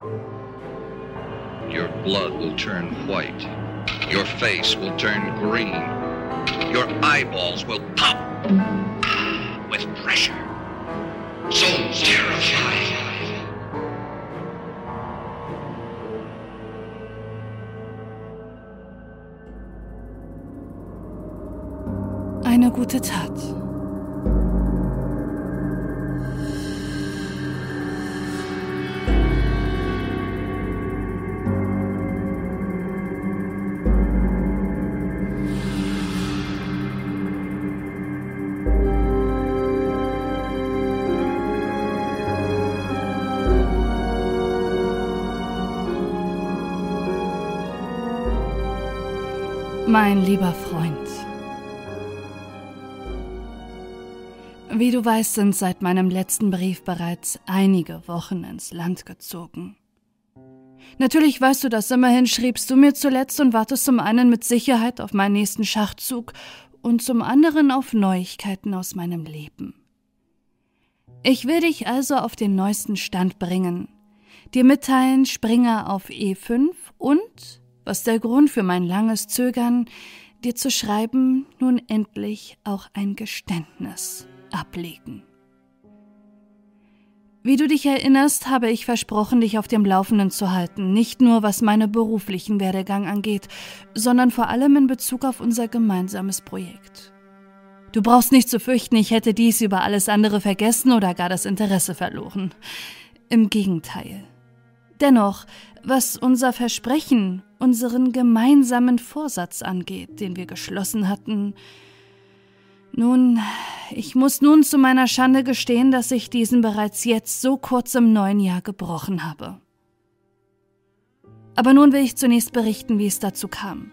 Your blood will turn white. Your face will turn green. Your eyeballs will pop with pressure. So terrifying. Eine gute Tat. Mein lieber Freund. Wie du weißt, sind seit meinem letzten Brief bereits einige Wochen ins Land gezogen. Natürlich weißt du das, immerhin schriebst du mir zuletzt und wartest zum einen mit Sicherheit auf meinen nächsten Schachzug und zum anderen auf Neuigkeiten aus meinem Leben. Ich will dich also auf den neuesten Stand bringen, dir mitteilen, Springer auf E5 und was der Grund für mein langes Zögern, dir zu schreiben, nun endlich auch ein Geständnis ablegen. Wie du dich erinnerst, habe ich versprochen, dich auf dem Laufenden zu halten, nicht nur was meinen beruflichen Werdegang angeht, sondern vor allem in Bezug auf unser gemeinsames Projekt. Du brauchst nicht zu fürchten, ich hätte dies über alles andere vergessen oder gar das Interesse verloren. Im Gegenteil. Dennoch, was unser Versprechen, unseren gemeinsamen Vorsatz angeht, den wir geschlossen hatten, nun, ich muss nun zu meiner Schande gestehen, dass ich diesen bereits jetzt so kurz im neuen Jahr gebrochen habe. Aber nun will ich zunächst berichten, wie es dazu kam.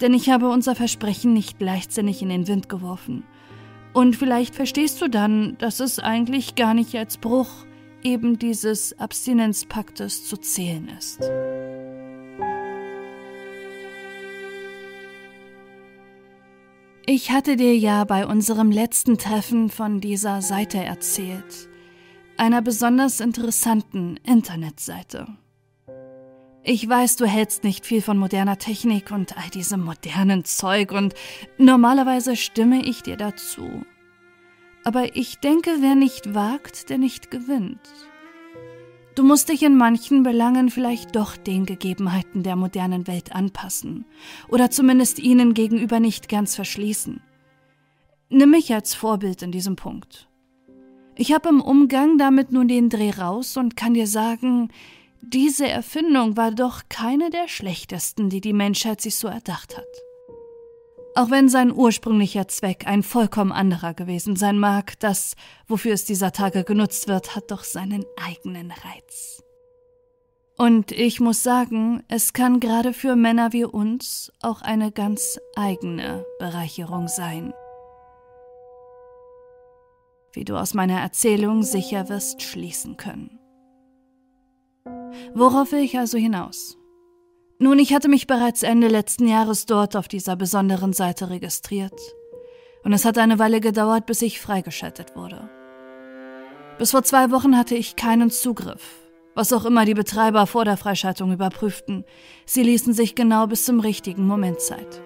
Denn ich habe unser Versprechen nicht leichtsinnig in den Wind geworfen. Und vielleicht verstehst du dann, dass es eigentlich gar nicht als Bruch eben dieses Abstinenzpaktes zu zählen ist. Ich hatte dir ja bei unserem letzten Treffen von dieser Seite erzählt, einer besonders interessanten Internetseite. Ich weiß, du hältst nicht viel von moderner Technik und all diesem modernen Zeug und normalerweise stimme ich dir dazu. Aber ich denke, wer nicht wagt, der nicht gewinnt. Du musst dich in manchen Belangen vielleicht doch den Gegebenheiten der modernen Welt anpassen oder zumindest ihnen gegenüber nicht ganz verschließen. Nimm mich als Vorbild in diesem Punkt. Ich habe im Umgang damit nun den Dreh raus und kann dir sagen, diese Erfindung war doch keine der schlechtesten, die die Menschheit sich so erdacht hat. Auch wenn sein ursprünglicher Zweck ein vollkommen anderer gewesen sein mag, das, wofür es dieser Tage genutzt wird, hat doch seinen eigenen Reiz. Und ich muss sagen, es kann gerade für Männer wie uns auch eine ganz eigene Bereicherung sein. Wie du aus meiner Erzählung sicher wirst schließen können. Worauf will ich also hinaus? Nun, ich hatte mich bereits Ende letzten Jahres dort auf dieser besonderen Seite registriert. Und es hat eine Weile gedauert, bis ich freigeschaltet wurde. Bis vor zwei Wochen hatte ich keinen Zugriff, was auch immer die Betreiber vor der Freischaltung überprüften. Sie ließen sich genau bis zum richtigen Moment Zeit.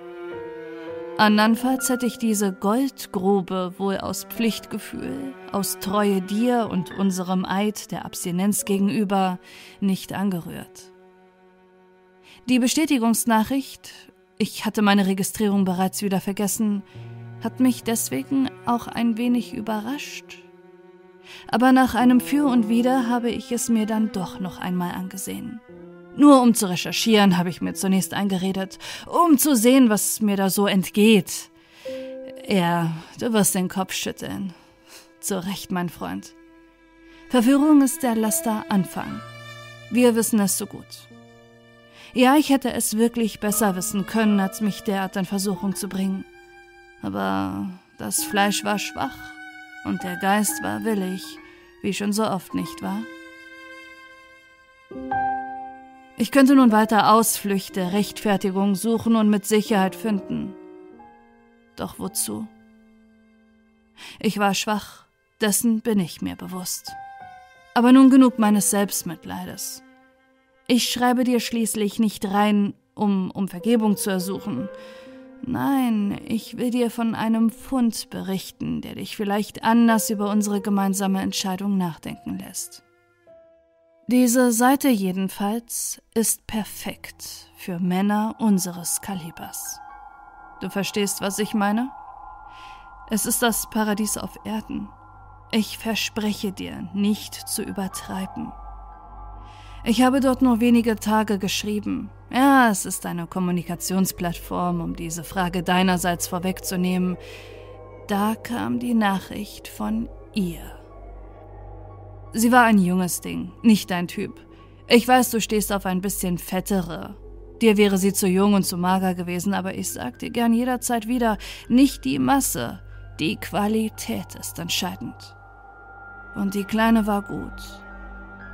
Andernfalls hätte ich diese Goldgrube wohl aus Pflichtgefühl, aus Treue dir und unserem Eid der Abstinenz gegenüber nicht angerührt. Die Bestätigungsnachricht, ich hatte meine Registrierung bereits wieder vergessen, hat mich deswegen auch ein wenig überrascht. Aber nach einem Für und Wider habe ich es mir dann doch noch einmal angesehen. Nur um zu recherchieren, habe ich mir zunächst eingeredet, um zu sehen, was mir da so entgeht. Ja, du wirst den Kopf schütteln. Zu Recht, mein Freund. Verführung ist der Laster Anfang. Wir wissen es so gut. Ja, ich hätte es wirklich besser wissen können, als mich derart in Versuchung zu bringen. Aber das Fleisch war schwach und der Geist war willig, wie schon so oft nicht wahr? Ich könnte nun weiter Ausflüchte, Rechtfertigung suchen und mit Sicherheit finden. Doch wozu? Ich war schwach, dessen bin ich mir bewusst. Aber nun genug meines Selbstmitleides. Ich schreibe dir schließlich nicht rein, um um Vergebung zu ersuchen. Nein, ich will dir von einem Fund berichten, der dich vielleicht anders über unsere gemeinsame Entscheidung nachdenken lässt. Diese Seite jedenfalls ist perfekt für Männer unseres Kalibers. Du verstehst, was ich meine? Es ist das Paradies auf Erden. Ich verspreche dir, nicht zu übertreiben. Ich habe dort nur wenige Tage geschrieben. Ja, es ist eine Kommunikationsplattform, um diese Frage deinerseits vorwegzunehmen. Da kam die Nachricht von ihr. Sie war ein junges Ding, nicht dein Typ. Ich weiß, du stehst auf ein bisschen fettere. Dir wäre sie zu jung und zu mager gewesen, aber ich sag dir gern jederzeit wieder, nicht die Masse, die Qualität ist entscheidend. Und die Kleine war gut.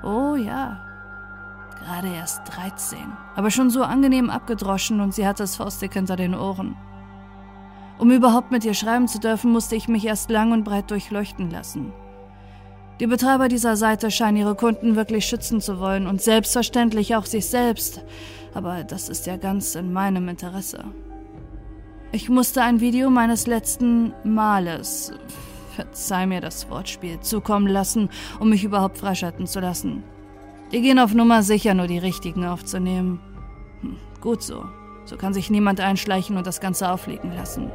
Oh ja, Gerade erst 13, aber schon so angenehm abgedroschen und sie hatte es faustdick hinter den Ohren. Um überhaupt mit ihr schreiben zu dürfen, musste ich mich erst lang und breit durchleuchten lassen. Die Betreiber dieser Seite scheinen ihre Kunden wirklich schützen zu wollen und selbstverständlich auch sich selbst, aber das ist ja ganz in meinem Interesse. Ich musste ein Video meines letzten Males, verzeih mir das Wortspiel, zukommen lassen, um mich überhaupt freischalten zu lassen. Die gehen auf Nummer sicher, nur die richtigen aufzunehmen. Hm, gut so. So kann sich niemand einschleichen und das Ganze auflegen lassen.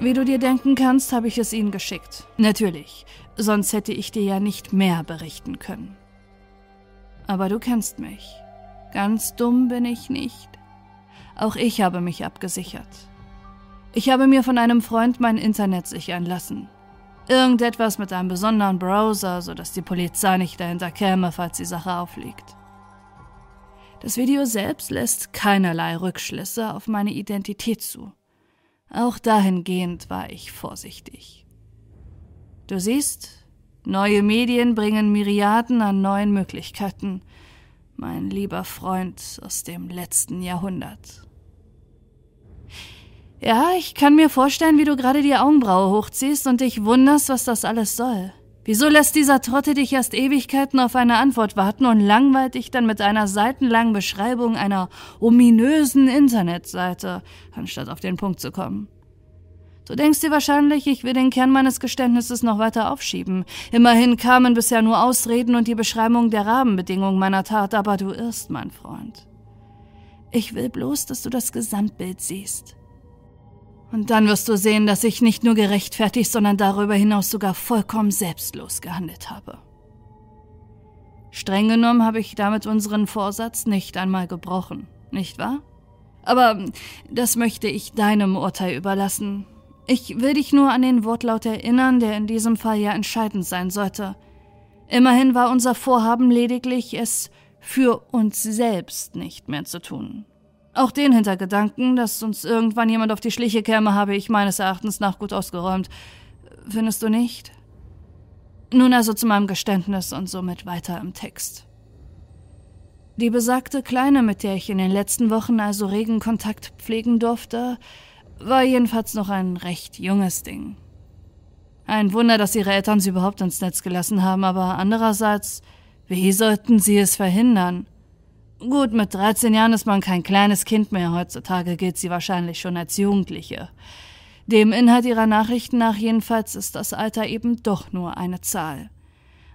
Wie du dir denken kannst, habe ich es ihnen geschickt. Natürlich, sonst hätte ich dir ja nicht mehr berichten können. Aber du kennst mich. Ganz dumm bin ich nicht. Auch ich habe mich abgesichert. Ich habe mir von einem Freund mein Internet sichern lassen. Irgendetwas mit einem besonderen Browser, sodass die Polizei nicht dahinter käme, falls die Sache aufliegt. Das Video selbst lässt keinerlei Rückschlüsse auf meine Identität zu. Auch dahingehend war ich vorsichtig. Du siehst, neue Medien bringen Myriaden an neuen Möglichkeiten, mein lieber Freund aus dem letzten Jahrhundert. Ja, ich kann mir vorstellen, wie du gerade die Augenbraue hochziehst und dich wunderst, was das alles soll. Wieso lässt dieser Trotte dich erst Ewigkeiten auf eine Antwort warten und langweilt dich dann mit einer seitenlangen Beschreibung einer ominösen Internetseite, anstatt auf den Punkt zu kommen? Du denkst dir wahrscheinlich, ich will den Kern meines Geständnisses noch weiter aufschieben. Immerhin kamen bisher nur Ausreden und die Beschreibung der Rahmenbedingungen meiner Tat, aber du irrst, mein Freund. Ich will bloß, dass du das Gesamtbild siehst. Und dann wirst du sehen, dass ich nicht nur gerechtfertigt, sondern darüber hinaus sogar vollkommen selbstlos gehandelt habe. Streng genommen habe ich damit unseren Vorsatz nicht einmal gebrochen, nicht wahr? Aber das möchte ich deinem Urteil überlassen. Ich will dich nur an den Wortlaut erinnern, der in diesem Fall ja entscheidend sein sollte. Immerhin war unser Vorhaben lediglich, es für uns selbst nicht mehr zu tun. Auch den Hintergedanken, dass uns irgendwann jemand auf die Schliche käme, habe ich meines Erachtens nach gut ausgeräumt. Findest du nicht? Nun also zu meinem Geständnis und somit weiter im Text. Die besagte Kleine, mit der ich in den letzten Wochen also regen Kontakt pflegen durfte, war jedenfalls noch ein recht junges Ding. Ein Wunder, dass ihre Eltern sie überhaupt ins Netz gelassen haben, aber andererseits, wie sollten sie es verhindern? Gut, mit 13 Jahren ist man kein kleines Kind mehr. Heutzutage gilt sie wahrscheinlich schon als Jugendliche. Dem Inhalt ihrer Nachrichten nach jedenfalls ist das Alter eben doch nur eine Zahl.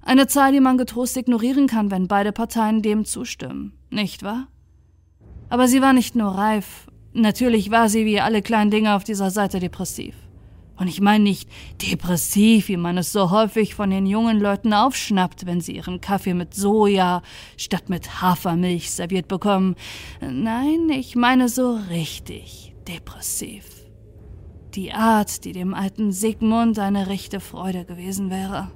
Eine Zahl, die man getrost ignorieren kann, wenn beide Parteien dem zustimmen, nicht wahr? Aber sie war nicht nur reif, natürlich war sie wie alle kleinen Dinge auf dieser Seite depressiv. Und ich meine nicht depressiv, wie man es so häufig von den jungen Leuten aufschnappt, wenn sie ihren Kaffee mit Soja statt mit Hafermilch serviert bekommen. Nein, ich meine so richtig depressiv. Die Art, die dem alten Sigmund eine rechte Freude gewesen wäre.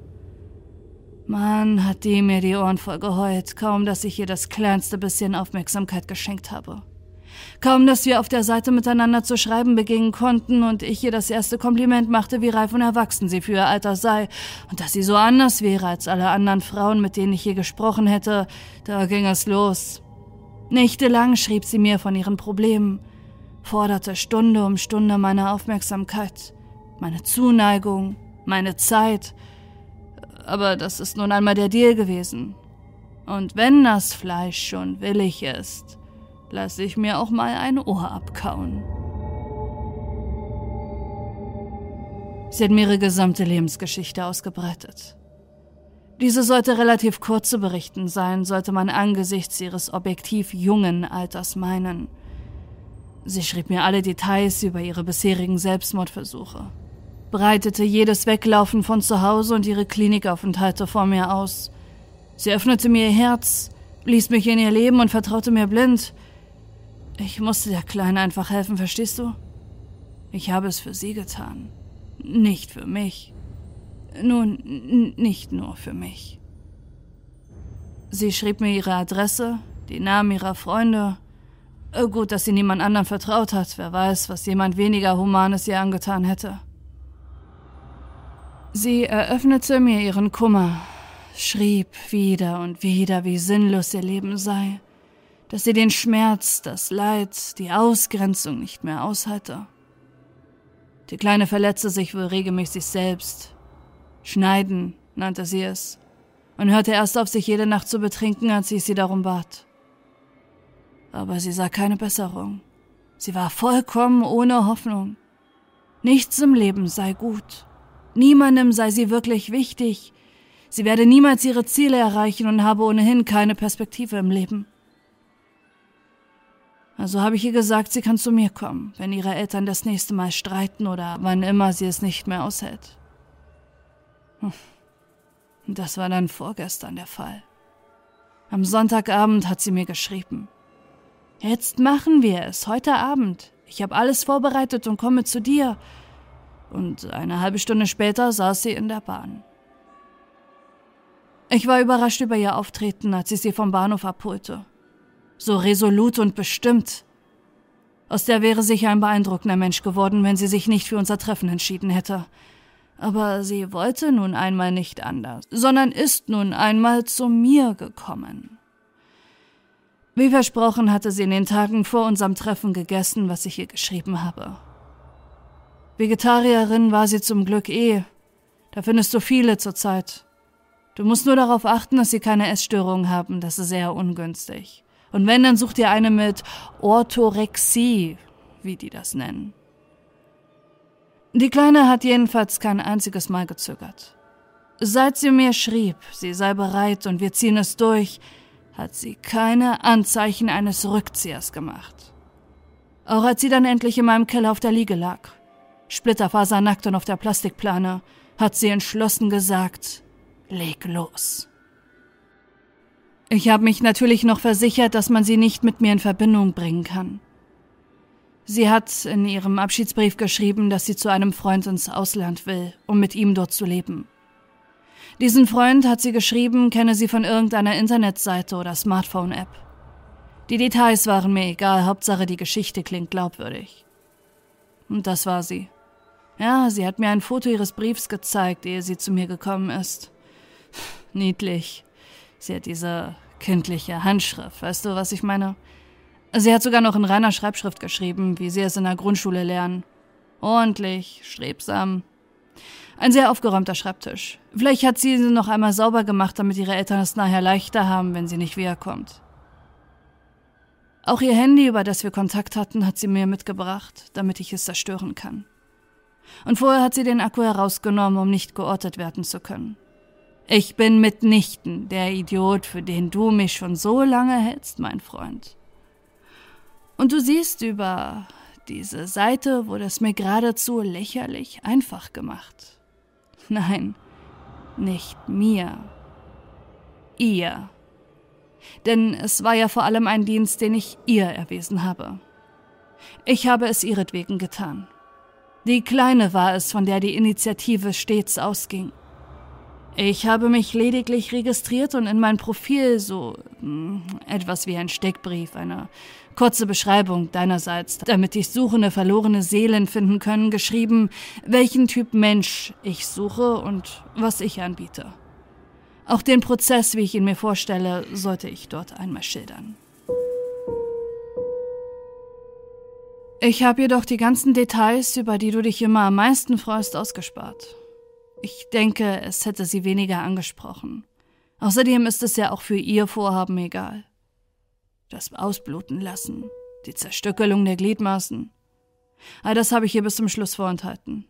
Mann, hat die mir die Ohren voll geheult, kaum dass ich ihr das kleinste bisschen Aufmerksamkeit geschenkt habe. Kaum, dass wir auf der Seite miteinander zu schreiben beginnen konnten und ich ihr das erste Kompliment machte, wie reif und erwachsen sie für ihr Alter sei und dass sie so anders wäre als alle anderen Frauen, mit denen ich je gesprochen hätte, da ging es los. Nächtelang schrieb sie mir von ihren Problemen, forderte Stunde um Stunde meine Aufmerksamkeit, meine Zuneigung, meine Zeit. aber das ist nun einmal der Deal gewesen. Und wenn das Fleisch schon willig ist, lasse ich mir auch mal ein Ohr abkauen. Sie hat mir ihre gesamte Lebensgeschichte ausgebreitet. Diese sollte relativ kurz zu berichten sein, sollte man angesichts ihres objektiv jungen Alters meinen. Sie schrieb mir alle Details über ihre bisherigen Selbstmordversuche, breitete jedes Weglaufen von zu Hause und ihre Klinikaufenthalte vor mir aus. Sie öffnete mir ihr Herz, ließ mich in ihr Leben und vertraute mir blind. Ich musste der Kleinen einfach helfen, verstehst du? Ich habe es für sie getan, nicht für mich. Nun, nicht nur für mich. Sie schrieb mir ihre Adresse, die Namen ihrer Freunde. Äh, gut, dass sie niemand anderen vertraut hat. Wer weiß, was jemand weniger Humanes ihr angetan hätte. Sie eröffnete mir ihren Kummer, schrieb wieder und wieder, wie sinnlos ihr Leben sei, dass sie den Schmerz, das Leid, die Ausgrenzung nicht mehr aushalte. Die Kleine verletzte sich wohl regelmäßig selbst, Schneiden nannte sie es, und hörte erst auf, sich jede Nacht zu betrinken, als ich sie darum bat. Aber sie sah keine Besserung. Sie war vollkommen ohne Hoffnung. Nichts im Leben sei gut. Niemandem sei sie wirklich wichtig. Sie werde niemals ihre Ziele erreichen und habe ohnehin keine Perspektive im Leben. Also habe ich ihr gesagt, sie kann zu mir kommen, wenn ihre Eltern das nächste Mal streiten oder wann immer sie es nicht mehr aushält. Das war dann vorgestern der Fall. Am Sonntagabend hat sie mir geschrieben. Jetzt machen wir es, heute Abend. Ich habe alles vorbereitet und komme zu dir. Und eine halbe Stunde später saß sie in der Bahn. Ich war überrascht über ihr Auftreten, als ich sie vom Bahnhof abholte. So resolut und bestimmt. Aus der wäre sicher ein beeindruckender Mensch geworden, wenn sie sich nicht für unser Treffen entschieden hätte. Aber sie wollte nun einmal nicht anders, sondern ist nun einmal zu mir gekommen. Wie versprochen hatte sie in den Tagen vor unserem Treffen gegessen, was ich ihr geschrieben habe. Vegetarierin war sie zum Glück eh. Da findest du viele zurzeit. Du musst nur darauf achten, dass sie keine Essstörungen haben, das ist sehr ungünstig. Und wenn, dann such dir eine mit Orthorexie, wie die das nennen. Die Kleine hat jedenfalls kein einziges Mal gezögert. Seit sie mir schrieb, sie sei bereit und wir ziehen es durch, hat sie keine Anzeichen eines Rückziehers gemacht. Auch als sie dann endlich in meinem Keller auf der Liege lag, splitterfasernackt und auf der Plastikplane, hat sie entschlossen gesagt, leg los. Ich habe mich natürlich noch versichert, dass man sie nicht mit mir in Verbindung bringen kann. Sie hat in ihrem Abschiedsbrief geschrieben, dass sie zu einem Freund ins Ausland will, um mit ihm dort zu leben. Diesen Freund hat sie geschrieben, kenne sie von irgendeiner Internetseite oder Smartphone-App. Die Details waren mir egal, Hauptsache die Geschichte klingt glaubwürdig. Und das war sie. Ja, sie hat mir ein Foto ihres Briefs gezeigt, ehe sie zu mir gekommen ist. Niedlich. Sie hat diese kindliche Handschrift, weißt du, was ich meine? Sie hat sogar noch in reiner Schreibschrift geschrieben, wie sie es in der Grundschule lernen. Ordentlich, strebsam. Ein sehr aufgeräumter Schreibtisch. Vielleicht hat sie ihn noch einmal sauber gemacht, damit ihre Eltern es nachher leichter haben, wenn sie nicht wiederkommt. Auch ihr Handy, über das wir Kontakt hatten, hat sie mir mitgebracht, damit ich es zerstören kann. Und vorher hat sie den Akku herausgenommen, um nicht geortet werden zu können. Ich bin mitnichten der Idiot, für den du mich schon so lange hältst, mein Freund. Und du siehst über diese Seite wurde es mir geradezu lächerlich einfach gemacht. Nein, nicht mir. Ihr. Denn es war ja vor allem ein Dienst, den ich ihr erwiesen habe. Ich habe es ihretwegen getan. Die Kleine war es, von der die Initiative stets ausging. Ich habe mich lediglich registriert und in mein Profil so hm, etwas wie ein Steckbrief, eine kurze Beschreibung deinerseits, damit dich suchende verlorene Seelen finden können, geschrieben, welchen Typ Mensch ich suche und was ich anbiete. Auch den Prozess, wie ich ihn mir vorstelle, sollte ich dort einmal schildern. Ich habe jedoch die ganzen Details, über die du dich immer am meisten freust, ausgespart. Ich denke, es hätte sie weniger angesprochen. Außerdem ist es ja auch für ihr Vorhaben egal. Das Ausbluten lassen, die Zerstückelung der Gliedmaßen. All das habe ich ihr bis zum Schluss vorenthalten.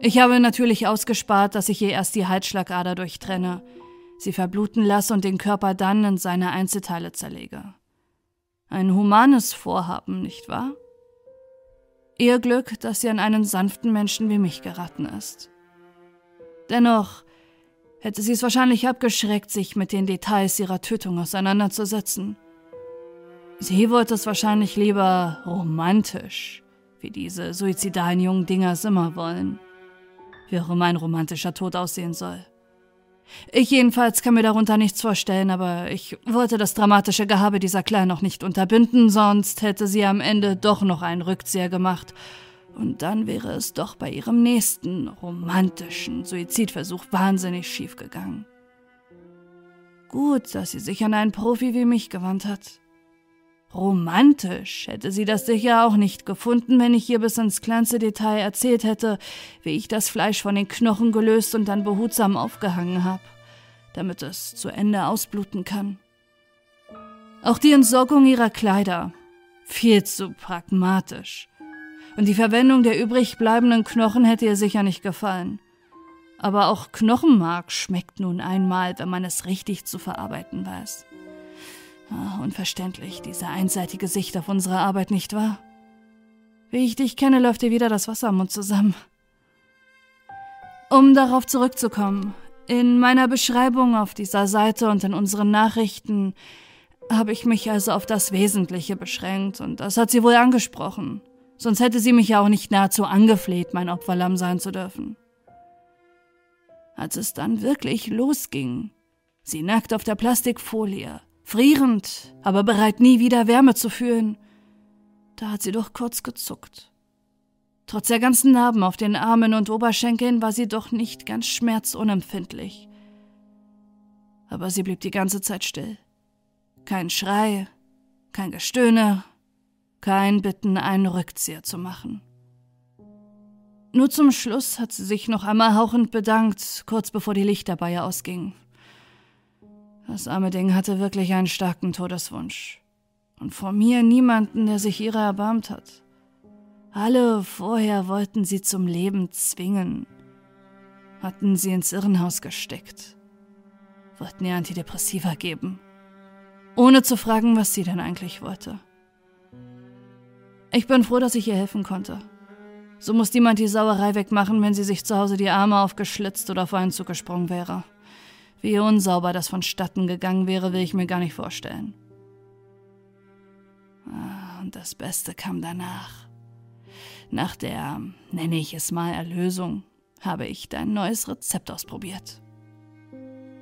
Ich habe natürlich ausgespart, dass ich ihr erst die Halsschlagader durchtrenne, sie verbluten lasse und den Körper dann in seine Einzelteile zerlege. Ein humanes Vorhaben, nicht wahr? Ihr Glück, dass sie an einen sanften Menschen wie mich geraten ist. Dennoch hätte sie es wahrscheinlich abgeschreckt, sich mit den Details ihrer Tötung auseinanderzusetzen. Sie wollte es wahrscheinlich lieber romantisch, wie diese suizidalen jungen Dingers immer wollen. Wie auch immer ein romantischer Tod aussehen soll. Ich jedenfalls kann mir darunter nichts vorstellen, aber ich wollte das dramatische Gehabe dieser Kleinen noch nicht unterbinden, sonst hätte sie am Ende doch noch einen Rückzieher gemacht. Und dann wäre es doch bei ihrem nächsten romantischen Suizidversuch wahnsinnig schief gegangen. Gut, dass sie sich an einen Profi wie mich gewandt hat. Romantisch hätte sie das sicher auch nicht gefunden, wenn ich ihr bis ins kleinste Detail erzählt hätte, wie ich das Fleisch von den Knochen gelöst und dann behutsam aufgehangen habe, damit es zu Ende ausbluten kann. Auch die Entsorgung ihrer Kleider. Viel zu pragmatisch. Und die Verwendung der übrig bleibenden Knochen hätte ihr sicher nicht gefallen. Aber auch Knochenmark schmeckt nun einmal, wenn man es richtig zu verarbeiten weiß. Ah, unverständlich, diese einseitige Sicht auf unsere Arbeit, nicht wahr? Wie ich dich kenne, läuft dir wieder das Wasser am Mund zusammen. Um darauf zurückzukommen, in meiner Beschreibung auf dieser Seite und in unseren Nachrichten habe ich mich also auf das Wesentliche beschränkt und das hat sie wohl angesprochen. Sonst hätte sie mich ja auch nicht nahezu angefleht, mein Opferlamm sein zu dürfen. Als es dann wirklich losging, sie nackt auf der Plastikfolie, frierend, aber bereit nie wieder Wärme zu fühlen. Da hat sie doch kurz gezuckt. Trotz der ganzen Narben auf den Armen und Oberschenkeln war sie doch nicht ganz schmerzunempfindlich. Aber sie blieb die ganze Zeit still. Kein Schrei, kein Gestöhne, kein Bitten, einen Rückzieher zu machen. Nur zum Schluss hat sie sich noch einmal hauchend bedankt, kurz bevor die Lichter bei ihr ausgingen. Das arme Ding hatte wirklich einen starken Todeswunsch. Und vor mir niemanden, der sich ihrer erbarmt hat. Alle vorher wollten sie zum Leben zwingen, hatten sie ins Irrenhaus gesteckt, wollten ihr Antidepressiva geben, ohne zu fragen, was sie denn eigentlich wollte. Ich bin froh, dass ich ihr helfen konnte. So muss niemand die Sauerei wegmachen, wenn sie sich zu Hause die Arme aufgeschlitzt oder vor einen Zug gesprungen wäre. Wie unsauber das vonstatten gegangen wäre, will ich mir gar nicht vorstellen. Ah, und das Beste kam danach. Nach der, nenne ich es mal, Erlösung, habe ich dein neues Rezept ausprobiert.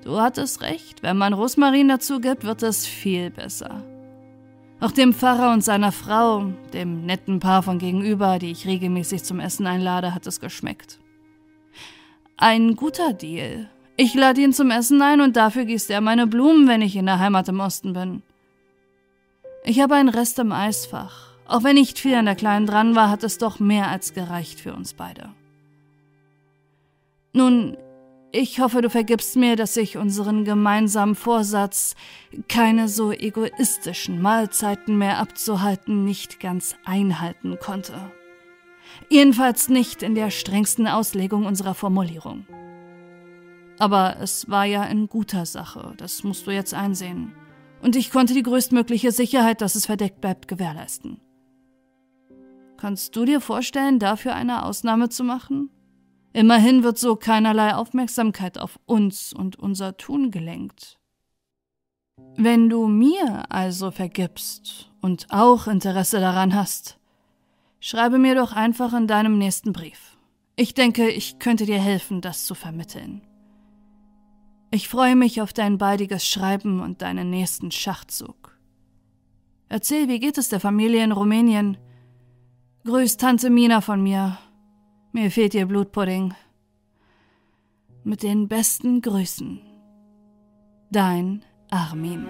Du hattest recht, wenn man Rosmarin dazu gibt, wird es viel besser. Auch dem Pfarrer und seiner Frau, dem netten Paar von gegenüber, die ich regelmäßig zum Essen einlade, hat es geschmeckt. Ein guter Deal, ich lade ihn zum Essen ein und dafür gießt er meine Blumen, wenn ich in der Heimat im Osten bin. Ich habe einen Rest im Eisfach. Auch wenn nicht viel an der Kleinen dran war, hat es doch mehr als gereicht für uns beide. Nun, ich hoffe, du vergibst mir, dass ich unseren gemeinsamen Vorsatz, keine so egoistischen Mahlzeiten mehr abzuhalten, nicht ganz einhalten konnte. Jedenfalls nicht in der strengsten Auslegung unserer Formulierung. Aber es war ja in guter Sache, das musst du jetzt einsehen. Und ich konnte die größtmögliche Sicherheit, dass es verdeckt bleibt, gewährleisten. Kannst du dir vorstellen, dafür eine Ausnahme zu machen? Immerhin wird so keinerlei Aufmerksamkeit auf uns und unser Tun gelenkt. Wenn du mir also vergibst und auch Interesse daran hast, schreibe mir doch einfach in deinem nächsten Brief. Ich denke, ich könnte dir helfen, das zu vermitteln. Ich freue mich auf dein baldiges Schreiben und deinen nächsten Schachzug. Erzähl, wie geht es der Familie in Rumänien? Grüß Tante Mina von mir. Mir fehlt ihr Blutpudding. Mit den besten Grüßen. Dein Armin.